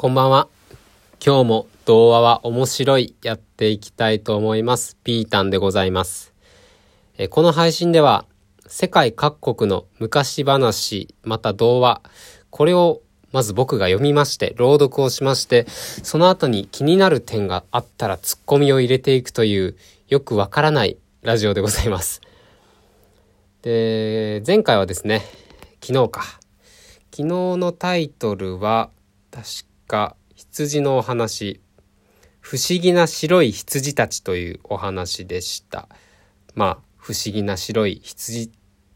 こんばんは。今日も童話は面白いやっていきたいと思います。ピータンでございます。えこの配信では世界各国の昔話、また童話、これをまず僕が読みまして、朗読をしまして、その後に気になる点があったらツッコミを入れていくというよくわからないラジオでございます。で、前回はですね、昨日か。昨日のタイトルは、確か羊のお話。不思議な白い羊たちというお話でした。まあ不思議な白い羊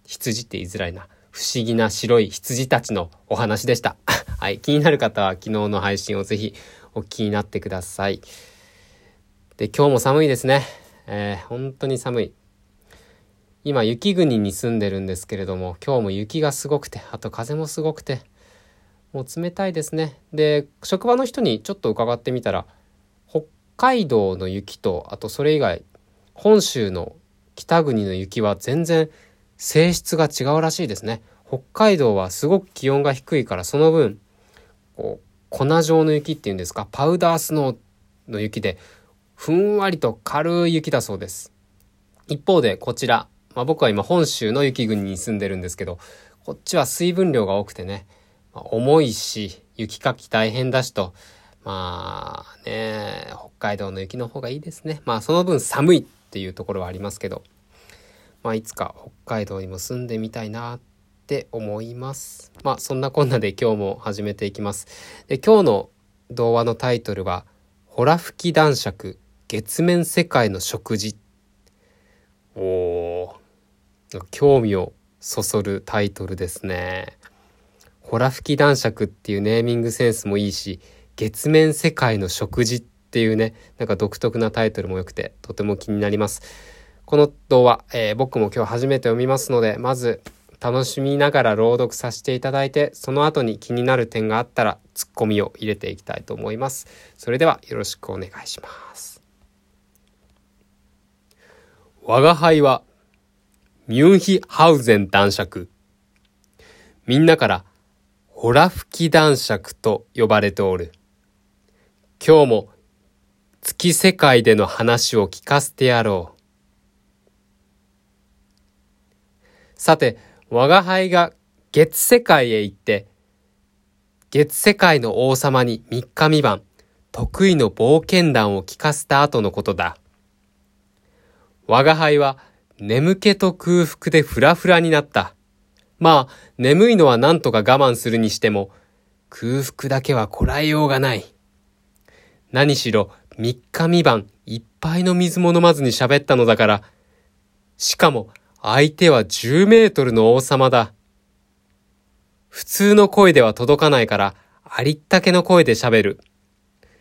羊って言いづらいな。不思議な白い羊たちのお話でした。はい気になる方は昨日の配信をぜひお聞きになってください。で今日も寒いですね。えー、本当に寒い。今雪国に住んでるんですけれども今日も雪がすごくてあと風もすごくてもう冷たいですね。で、職場の人にちょっと伺ってみたら、北海道の雪と、あとそれ以外、本州の北国の雪は全然性質が違うらしいですね。北海道はすごく気温が低いから、その分、こう、粉状の雪っていうんですか、パウダースノーの雪で、ふんわりと軽い雪だそうです。一方で、こちら、まあ、僕は今本州の雪国に住んでるんですけど、こっちは水分量が多くてね、重いし、雪かき大変だしと、まあね、北海道の雪の方がいいですね。まあその分寒いっていうところはありますけど、まあいつか北海道にも住んでみたいなって思います。まあそんなこんなで今日も始めていきます。で今日の童話のタイトルは、ホラ吹き男爵月面世界の食事。おー、興味をそそるタイトルですね。ホラ吹き男爵っていうネーミングセンスもいいし、月面世界の食事っていうね、なんか独特なタイトルも良くて、とても気になります。この動画、えー、僕も今日初めて読みますので、まず楽しみながら朗読させていただいて、その後に気になる点があったら、ツッコミを入れていきたいと思います。それではよろしくお願いします。我が輩は、ミュンヒハウゼン男爵。みんなから、ホラ吹き男爵と呼ばれておる。今日も月世界での話を聞かせてやろう。さて、我が輩が月世界へ行って、月世界の王様に三日三晩、得意の冒険談を聞かせた後のことだ。我が輩は眠気と空腹でフラフラになった。まあ、眠いのは何とか我慢するにしても、空腹だけはこらえようがない。何しろ、三日三晩、一杯の水も飲まずに喋ったのだから、しかも、相手は10メートルの王様だ。普通の声では届かないから、ありったけの声で喋る。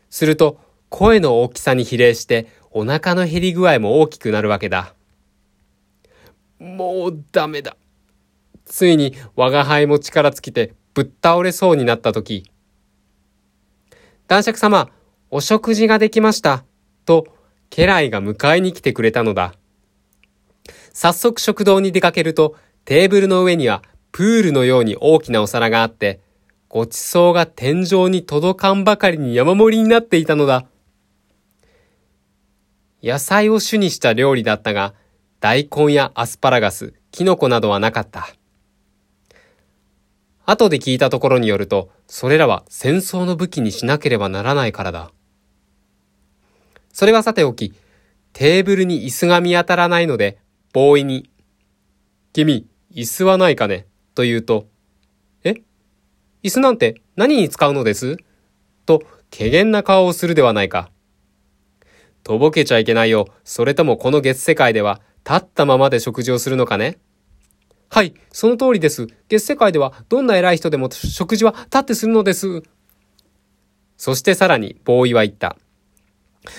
すると、声の大きさに比例して、お腹の減り具合も大きくなるわけだ。もうダメだ。ついに我が輩も力尽きてぶっ倒れそうになった時、男爵様、お食事ができました。と、家来が迎えに来てくれたのだ。早速食堂に出かけると、テーブルの上にはプールのように大きなお皿があって、ごちそうが天井に届かんばかりに山盛りになっていたのだ。野菜を主にした料理だったが、大根やアスパラガス、キノコなどはなかった。後で聞いたところによると、それらは戦争の武器にしなければならないからだ。それはさておき、テーブルに椅子が見当たらないので、ボーイに、君、椅子はないかねと言うと、え？椅子なんて何に使うのです？と、怪げな顔をするではないか。とぼけちゃいけないよ。それともこの月世界では、立ったままで食事をするのかね？はい、その通りです。月世界ではどんな偉い人でも食事は立ってするのです。そしてさらに、ボーイは言った。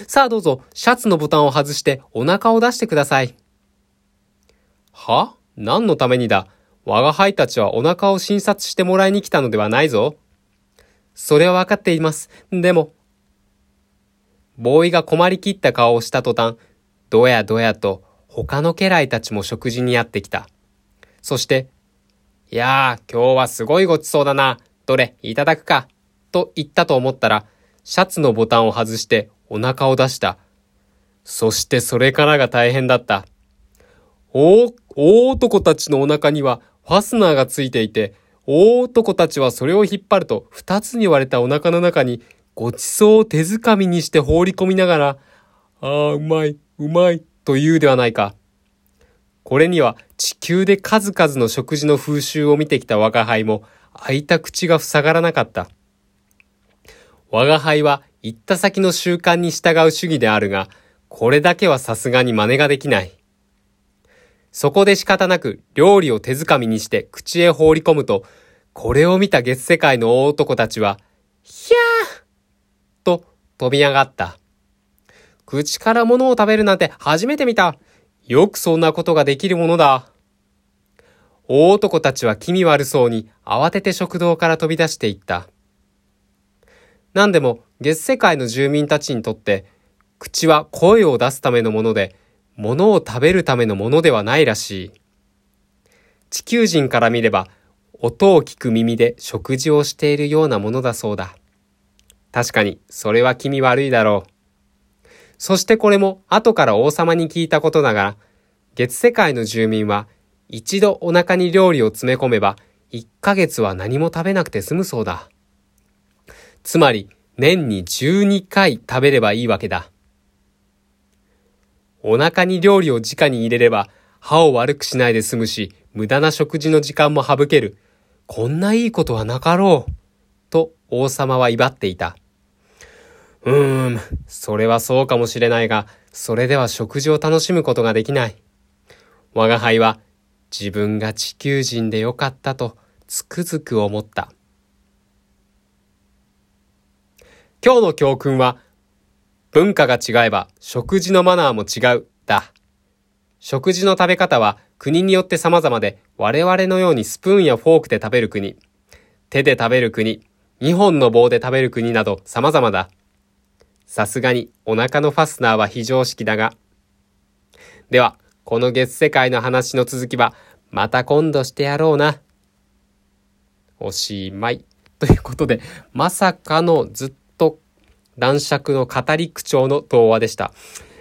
さあどうぞ、シャツのボタンを外してお腹を出してください。は？何のためにだ？我が輩たちはお腹を診察してもらいに来たのではないぞ。それはわかっています。でも。ボーイが困りきった顔をした途端、どやどやと他の家来たちも食事にやってきた。そして、いやあ、今日はすごいごちそうだな。どれ、いただくか。と言ったと思ったら、シャツのボタンを外してお腹を出した。そしてそれからが大変だった。大、大男たちのお腹にはファスナーがついていて、大男たちはそれを引っ張ると二つに割れたお腹の中にごちそうを手づかみにして放り込みながら、ああ、うまい、うまい、と言うではないか。これには地球で数々の食事の風習を見てきた我が輩も開いた口が塞がらなかった。我が輩は行った先の習慣に従う主義であるが、これだけはさすがに真似ができない。そこで仕方なく料理を手づかみにして口へ放り込むと、これを見た月世界の大男たちは、ひゃーと飛び上がった。口から物を食べるなんて初めて見た。よくそんなことができるものだ。大男たちは気味悪そうに慌てて食堂から飛び出していった。何でも月世界の住民たちにとって口は声を出すためのもので物を食べるためのものではないらしい。地球人から見れば音を聞く耳で食事をしているようなものだそうだ。確かにそれは気味悪いだろう。そしてこれも後から王様に聞いたことながら、月世界の住民は一度お腹に料理を詰め込めば、1ヶ月は何も食べなくて済むそうだ。つまり、年に12回食べればいいわけだ。お腹に料理を直に入れれば、歯を悪くしないで済むし、無駄な食事の時間も省ける。こんないいことはなかろう。と王様は威張っていた。うーん、それはそうかもしれないが、それでは食事を楽しむことができない。我が輩は自分が地球人でよかったとつくづく思った。今日の教訓は、文化が違えば食事のマナーも違う、だ。食事の食べ方は国によって様々で、我々のようにスプーンやフォークで食べる国、手で食べる国、2本の棒で食べる国など様々だ。さすがにお腹のファスナーは非常識だが。では、この月世界の話の続きは、また今度してやろうな。おしまい。ということで、まさかのずっと男爵の語り口調の童話でした。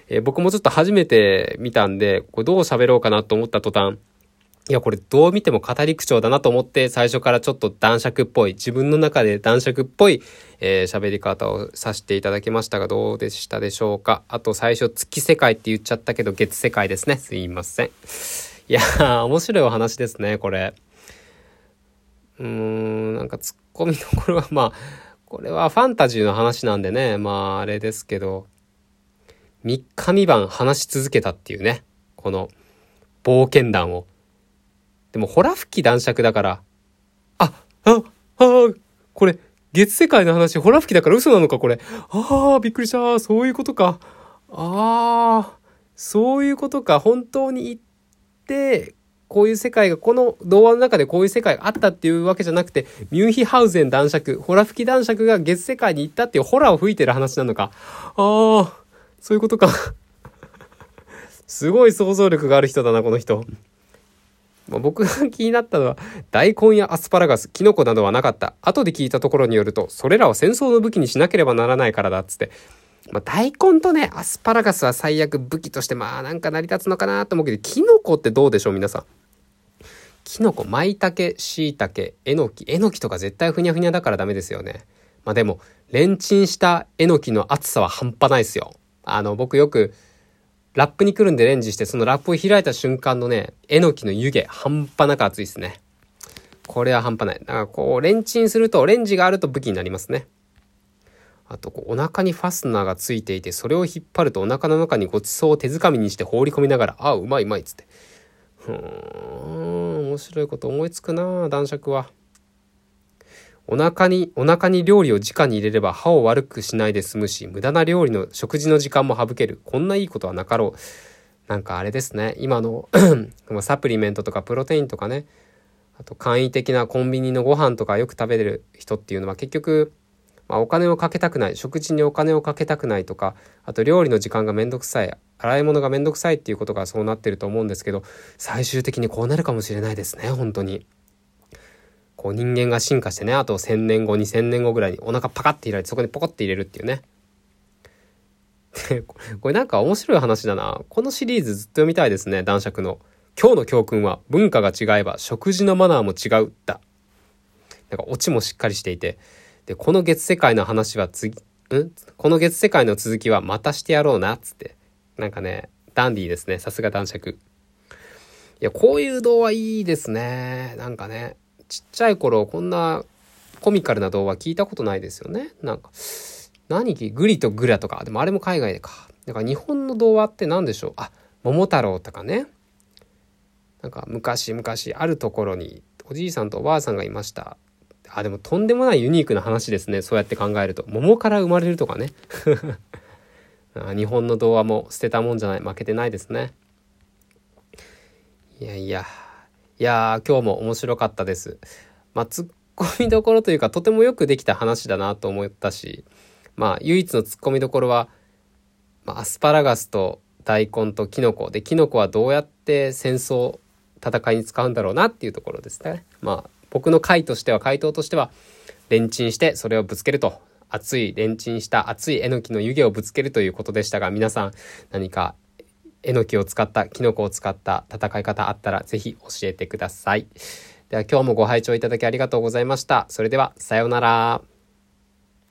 えー、僕もちょっと初めて見たんで、これどう喋ろうかなと思った途端、いや、これどう見ても語り口調だなと思って最初からちょっと男爵っぽい、自分の中で男爵っぽい、えー、喋り方をさせていただきましたがどうでしたでしょうかあと最初月世界って言っちゃったけど月世界ですね。すいません。いやー、面白いお話ですね、これ。うーん、なんかツッコミどころはまあ、これはファンタジーの話なんでね、まああれですけど、3日3晩話し続けたっていうね、この冒険談を。でも、ホラ吹き男爵だから、あ、あ、あ、これ、月世界の話、ホラ吹きだから嘘なのか、これ。ああ、びっくりした。そういうことか。ああ、そういうことか。本当に行って、こういう世界が、この童話の中でこういう世界があったっていうわけじゃなくて、ミュンヒハウゼン男爵、ホラ吹き男爵が月世界に行ったっていうホラを吹いてる話なのか。ああ、そういうことか。すごい想像力がある人だな、この人。まあ、僕が 気になったのは、大根やアスパラガス、キノコなどはなかった。後で聞いたところによると、それらは戦争の武器にしなければならないからだっつって。まあ、大根とね、アスパラガスは最悪武器として、まあなんか成り立つのかなと思うけど、キノコってどうでしょう皆さん？キノコ、舞茸、椎茸、えのき。えのきとか絶対ふにゃふにゃだからダメですよね。まあでも、レンチンしたえのきの厚さは半端ないですよ。あの、僕よく、ラップにくるんでレンジして、そのラップを開いた瞬間のね、えのきの湯気、半端なく熱いですね。これは半端ない。だからこう、レンチンすると、レンジがあると武器になりますね。あと、こう、お腹にファスナーがついていて、それを引っ張るとお腹の中にごちそうを手づかみにして放り込みながら、あ、うまいうまいっつって。ふーん、面白いこと思いつくな男爵は。お腹に、お腹に料理を直に入れれば歯を悪くしないで済むし、無駄な料理の食事の時間も省ける。こんないいことはなかろう。なんかあれですね。今の サプリメントとかプロテインとかね、あと簡易的なコンビニのご飯とかよく食べれる人っていうのは結局、まあ、お金をかけたくない、食事にお金をかけたくないとか、あと料理の時間がめんどくさい、洗い物がめんどくさいっていうことがそうなってると思うんですけど、最終的にこうなるかもしれないですね、本当に。こう人間が進化してね、あと1000年後、2000年後ぐらいにお腹パカって開いてそこにポコって入れるっていうね。これなんか面白い話だな。このシリーズずっと読みたいですね、男爵の。今日の教訓は文化が違えば食事のマナーも違うだ。なんかオチもしっかりしていて。で、この月世界の話は次、ん？この月世界の続きはまたしてやろうな、つって。なんかね、ダンディーですね。さすが男爵。いや、こういう童話いいですね。なんかね、ちっちゃい頃こんなコミカルな童話聞いたことないですよね。なんか、何グリとグラとか。でもあれも海外でか。だから日本の童話って何でしょうあ、桃太郎とかね。なんか昔々あるところにおじいさんとおばあさんがいました。あ、でもとんでもないユニークな話ですね。そうやって考えると。桃から生まれるとかね。日本の童話も捨てたもんじゃない。負けてないですね。いやいや。いや今日も面白かったです。まあ、ツッコミどころというか、とてもよくできた話だなと思ったし、まあ、唯一のツッコミどころは、まあ、アスパラガスと大根とキノコで、キノコはどうやって戦争、戦いに使うんだろうなっていうところですね。まあ、僕の回としては、回答としては、レンチンしてそれをぶつけると。熱い、レンチンした熱いえのきの湯気をぶつけるということでしたが、皆さん何かえのきを使った、キノコを使った戦い方あったらぜひ教えてください。では今日もご拝聴いただきありがとうございました。それでは、さようなら。